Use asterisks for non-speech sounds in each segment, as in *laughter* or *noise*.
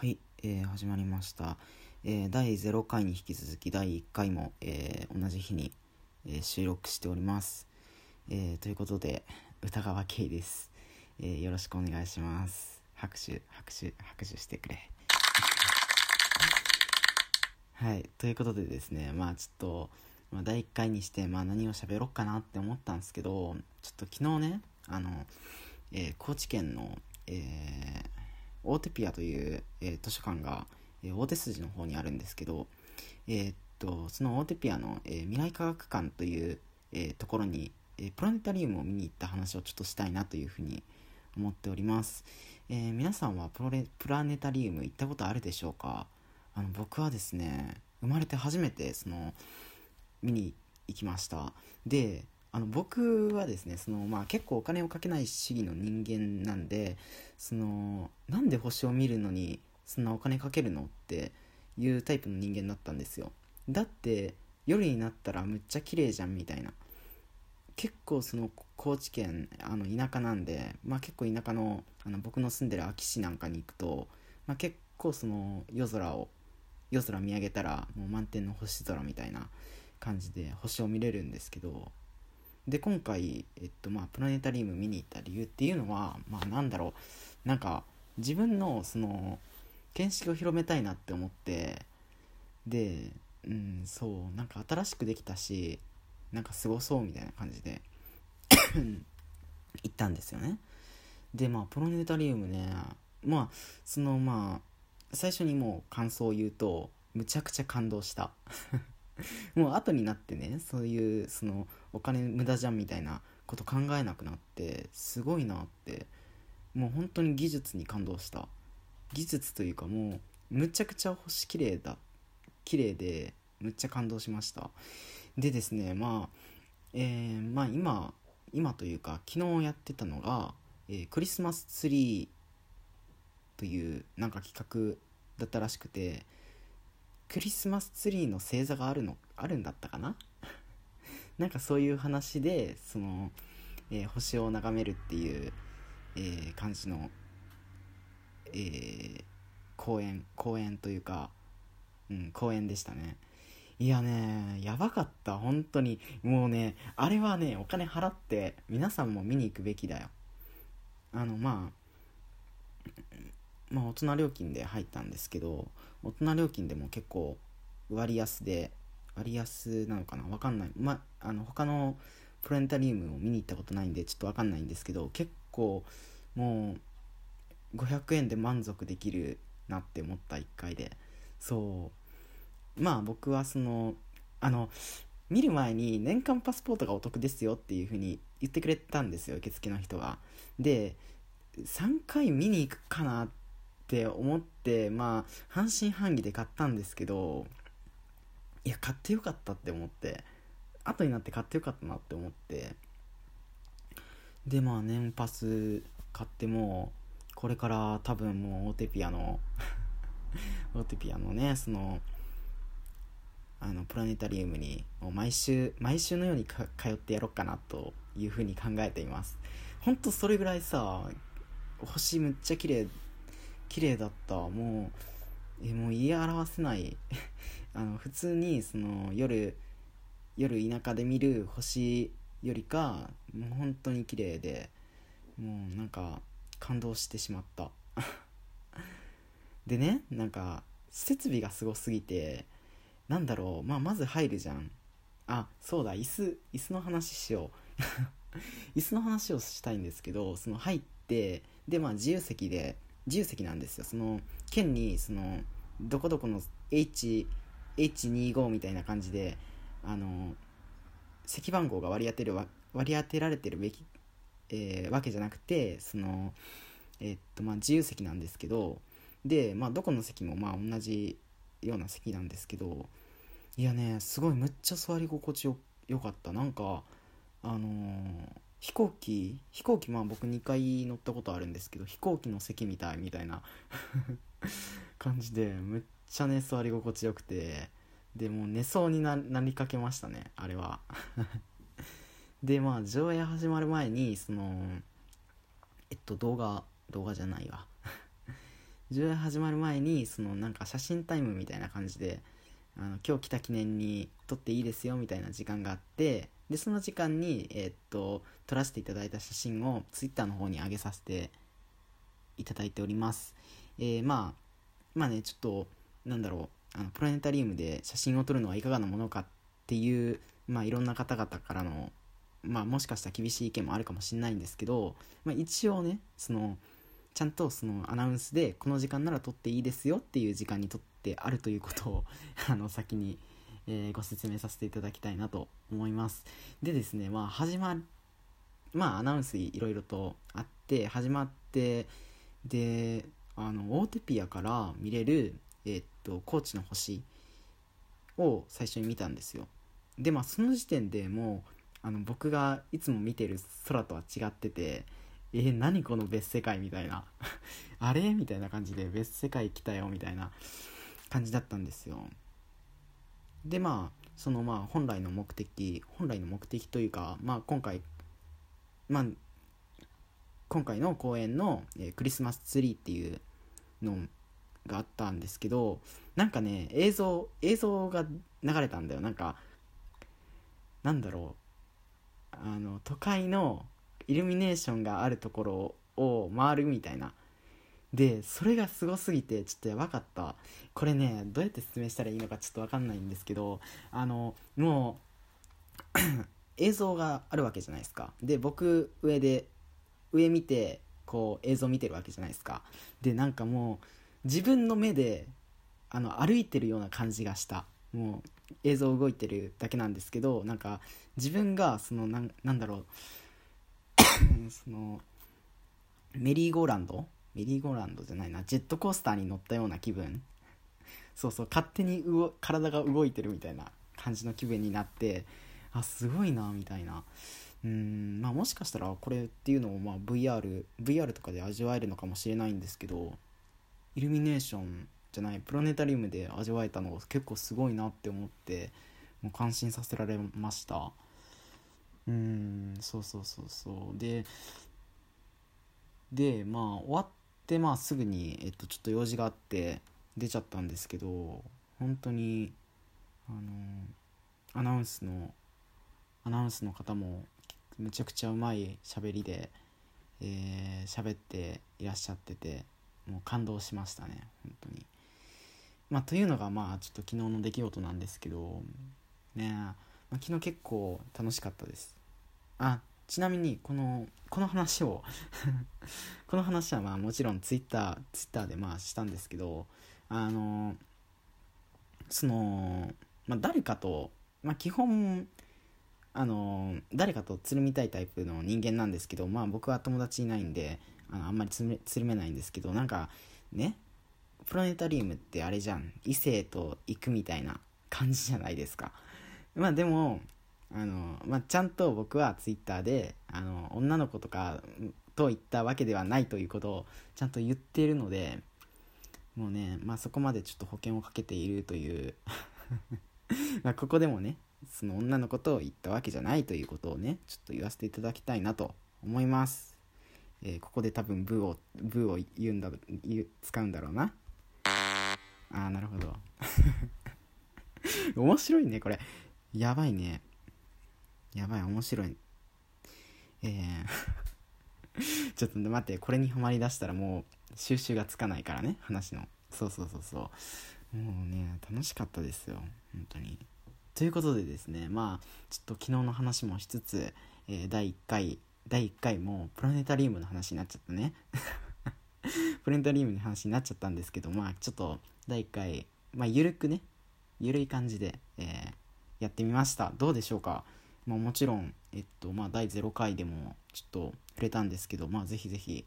はい、えー、始まりました、えー、第0回に引き続き第1回も、えー、同じ日に、え、収録しております、え、ということで歌川圭です、え、よろしくお願いします。拍手拍手拍手してくれ。*laughs* はいということでですねまあちょっと、まあ、第1回にして、まあ、何を喋ろうかなって思ったんですけどちょっと昨日ねあの、え、高知県のえー大手ピアという、えー、図書館が、えー、大手筋の方にあるんですけど、えー、っとその大手ピアの、え未来科学館という、えところに、えプラネタリウムを見に行った話をちょっとしたいなというふうに思っております、え皆さんはプロレプラネタリウム行ったことあるでしょうか？あの僕はですね生まれて初めてその見に行きました。であの僕はですねその、まあ、結構お金をかけない主義の人間なんでそのなんで星を見るのにそんなお金かけるのっていうタイプの人間だったんですよ。だって夜になったらむっちゃ綺麗じゃんみたいな。結構その高知県あの田舎なんで、まあ、結構田舎のあの僕の住んでる安芸市なんかに行くと、まあ、結構その夜空を夜空見上げたらもう満天の星空みたいな感じで星を見れるんですけどで今回、えっとまあ、プラネタリウム見に行った理由っていうのは、まあ、なんだろう。なんか自分のその見識を広めたいなって思ってでうんそうなんか新しくできたしなんかすごそうみたいな感じで *coughs* 行ったんですよね。でまあプラネタリウムねまあそのまあ最初にもう感想を言うとむちゃくちゃ感動した。*laughs* もう後になってねそういうそのお金無駄じゃんみたいなこと考えなくなってすごいなってもう本当に技術に感動した。技術というかもうむちゃくちゃ星綺麗だ綺麗でむっちゃ感動しました。でですねまあえー、まあ今今というか昨日やってたのが、えー、クリスマスツリーというなんか企画だったらしくてクリスマスツリーの星座があるのあるんだったかな？*laughs* なんかそういう話でその、えー、星を眺めるっていう、えー、感じの、えー、公演公演というか、うん、公演でしたね。いやねやばかった。本当に。もうねあれはねお金払って皆さんも見に行くべきだよ。あのまあまあ大人料金で入ったんですけど大人料金でも結構割安で割安なのかな？わかんない。まあの他のプラネタリウムを見に行ったことないんでちょっとわかんないんですけど結構もう500円で満足できるなって思った1回で。そう。まあ僕はそのあの見る前に年間パスポートがお得ですよっていう風に言ってくれたんですよ受付の人がで3回見に行くかなってって思ってまあ半信半疑で買ったんですけどいや買ってよかったって思って後になって買ってよかったなって思ってでまあ年パス買ってもこれから多分もう大手ピアノ大手ピアノねそのあのプラネタリウムにもう毎週毎週のように通ってやろうかなというふうに考えています。ほんとそれぐらいさ星むっちゃ綺麗綺麗だった。もうえもう言い表せない。*laughs* あの普通にその夜夜田舎で見る星よりかもう本当に綺麗でもうなんか感動してしまった。*laughs* でねなんか設備がすごすぎてなんだろうまあまず入るじゃん。あそうだ椅子椅子の話しよう。*laughs* 椅子の話をしたいんですけどその入ってでまあ自由席で自由席なんですよ。その県にそのどこどこの H H25 みたいな感じであの席番号が割り当てる割り当てられてるべき、えー、わけじゃなくてそのえー、っとまあ自由席なんですけどでまあどこの席もまあ同じような席なんですけどいやねすごいむっちゃ座り心地よよかった。なんかあのー飛行機飛行機まあ僕2回乗ったことあるんですけど飛行機の席みたいみたいな *laughs* 感じでむっちゃね座り心地よくてでもう寝そうになりかけましたねあれは。*laughs* でまあ上映始まる前にそのえっと動画動画じゃないわ。*laughs* 授業始まる前にそのなんか写真タイムみたいな感じであの今日来た記念に撮っていいですよみたいな時間があってでその時間に、えー、っと撮らせていただいた写真を Twitter の方に上げさせていただいております、えー、まあまあねちょっとなんだろうあのプラネタリウムで写真を撮るのはいかがなものかっていうまあいろんな方々からのまあもしかしたら厳しい意見もあるかもしれないんですけど、まあ、一応ねそのちゃんとそのアナウンスでこの時間なら撮っていいですよっていう時間に撮ってあるということをあの先に、えー、ご説明させていただきたいなと思います。でですねまあ始ままあアナウンスいろいろとあって始まってであのオーテピアから見れるえー、っと高知の星を最初に見たんですよ。でまあその時点でもうあの僕がいつも見てる空とは違っててえー、何この別世界みたいな。*laughs* あれ？みたいな感じで別世界来たよみたいな感じだったんですよ。でまあそのまあ本来の目的本来の目的というかまあ今回まあ今回の公演の、え、クリスマスツリーっていうのがあったんですけどなんかね映像映像が流れたんだよ。なんかなんだろう。あの都会のイルミネーションがあるところを回るみたいな。でそれがすごすぎてちょっとやばかった。これねどうやって説明したらいいのかちょっと分かんないんですけどあのもう *clears throat* 映像があるわけじゃないですか。で僕上で上見てこう映像見てるわけじゃないですか。でなんかもう自分の目であの歩いてるような感じがした。もう映像動いてるだけなんですけどなんか自分がそのなんなんだろう。*clears throat* そのメリーゴーランドメリーゴーランドじゃないな。ジェットコースターに乗ったような気分。そうそう。勝手に体が動いてるみたいな感じの気分になってあすごいなみたいな。うんまあもしかしたらこれっていうのをまあ VR VR とかで味わえるのかもしれないんですけどイルミネーションじゃないプラネタリウムで味わえたのが結構すごいなって思ってもう感心させられました。うんそうそうそうそう。ででまあ終わってまあすぐに、えっと、ちょっと用事があって出ちゃったんですけど本当にあのアナウンスのアナウンスの方もめちゃくちゃうまい喋りで喋、えー、っていらっしゃっててもう感動しましたね本当に。まあ、というのがまあちょっと昨日の出来事なんですけどねまあ、昨日結構楽しかったですあちなみにこのこの話を *laughs* この話はまあもちろんツイッターツイッターでまあしたんですけどあのその、まあ、誰かと、まあ、基本あの誰かとつるみたいタイプの人間なんですけどまあ僕は友達いないんであのあんまりつるめないんですけどなんかねプラネタリウムってあれじゃん。異性と行くみたいな感じじゃないですか。まあでもあの、まあ、ちゃんと僕はツイッターであの女の子とかと言ったわけではないということをちゃんと言っているのでもうね、まあ、そこまでちょっと保険をかけているという *laughs* まここでもねその女の子と言ったわけじゃないということをねちょっと言わせていただきたいなと思います、えー、ここで多分ブーをブーを言うんだ言使うんだろうな。ああなるほど。*laughs* 面白いねこれ。やばいね。やばい面白い。えー。*laughs* ちょっと待ってこれにはまりだしたらもう収集がつかないからね話の。そうそうそうそう。もうね楽しかったですよ本当に。ということでですねまあちょっと昨日の話もしつつ、えー、第1回第1回もプラネタリウムの話になっちゃったね。*laughs* プラネタリウムの話になっちゃったんですけどまあちょっと第1回まあゆるくねゆるい感じで、えー、やってみました。どうでしょうか？まあ、もちろん、えっとまあ、第0回でもちょっと触れたんですけど、まあ、ぜひぜひ、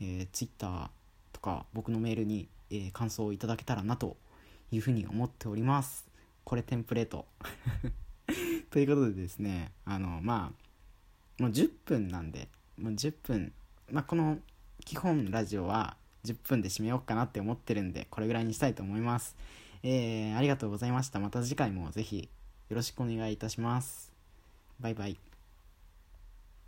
えー、Twitter とか僕のメールに、えー、感想をいただけたらなというふうに思っております。これテンプレート。*laughs* ということでですね、あの、まあ、もう10分なんで、もう10分、まあ、この基本ラジオは10分で締めようかなって思ってるんで、これぐらいにしたいと思います。えー、ありがとうございました。また次回もぜひよろしくお願いいたします。バイバイ。